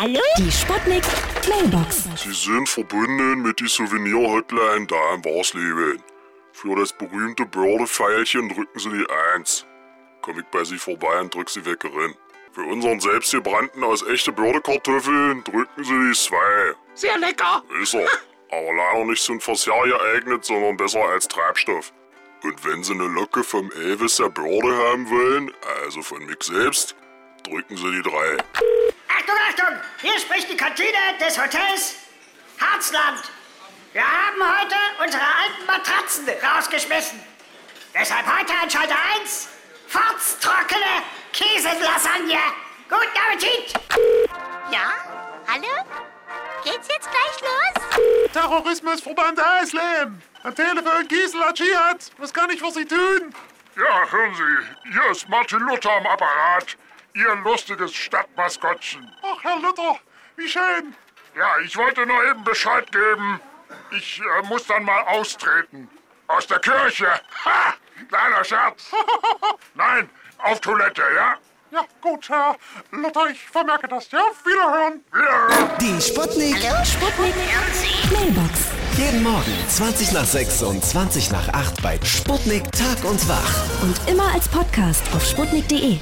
Hallo? Die Sputnik Mailbox. Sie sind verbunden mit die Souvenir-Hotline da im Warsleben. Für das berühmte Börde-Pfeilchen drücken Sie die 1. Komm ich bei Sie vorbei und drück Sie weg rein. Für unseren selbstgebrannten aus echte Bördekartoffeln drücken Sie die 2. Sehr lecker. Ist er. Aber leider nicht zum Verzehr geeignet, sondern besser als Treibstoff. Und wenn Sie eine Locke vom Elvis der Börde haben wollen, also von mich selbst, drücken Sie die 3. Achtung! Hier spricht die Kantine des Hotels Harzland. Wir haben heute unsere alten Matratzen rausgeschmissen. Deshalb heute an Schalter 1 furztrockene Käselasagne. Guten Appetit! Ja? Hallo? Geht's jetzt gleich los? Terrorismusverband Eisleben. Am Telefon Gisela Dschihad. Was kann ich für Sie tun? Ja, hören Sie, hier ist Martin Luther am Apparat. Ihr lustiges Stadtmaskottchen. Ach, Herr Luther, wie schön. Ja, ich wollte nur eben Bescheid geben. Ich äh, muss dann mal austreten. Aus der Kirche. Ha! Kleiner Scherz. Nein, auf Toilette, ja? Ja, gut, Herr Luther, ich vermerke das. Ja, wiederhören. Wiederhören. Die Sputnik. Sputnik Mailbox. Jeden Morgen 20 nach 6 und 20 nach 8 bei Sputnik Tag und Wach. Und immer als Podcast auf sputnik.de.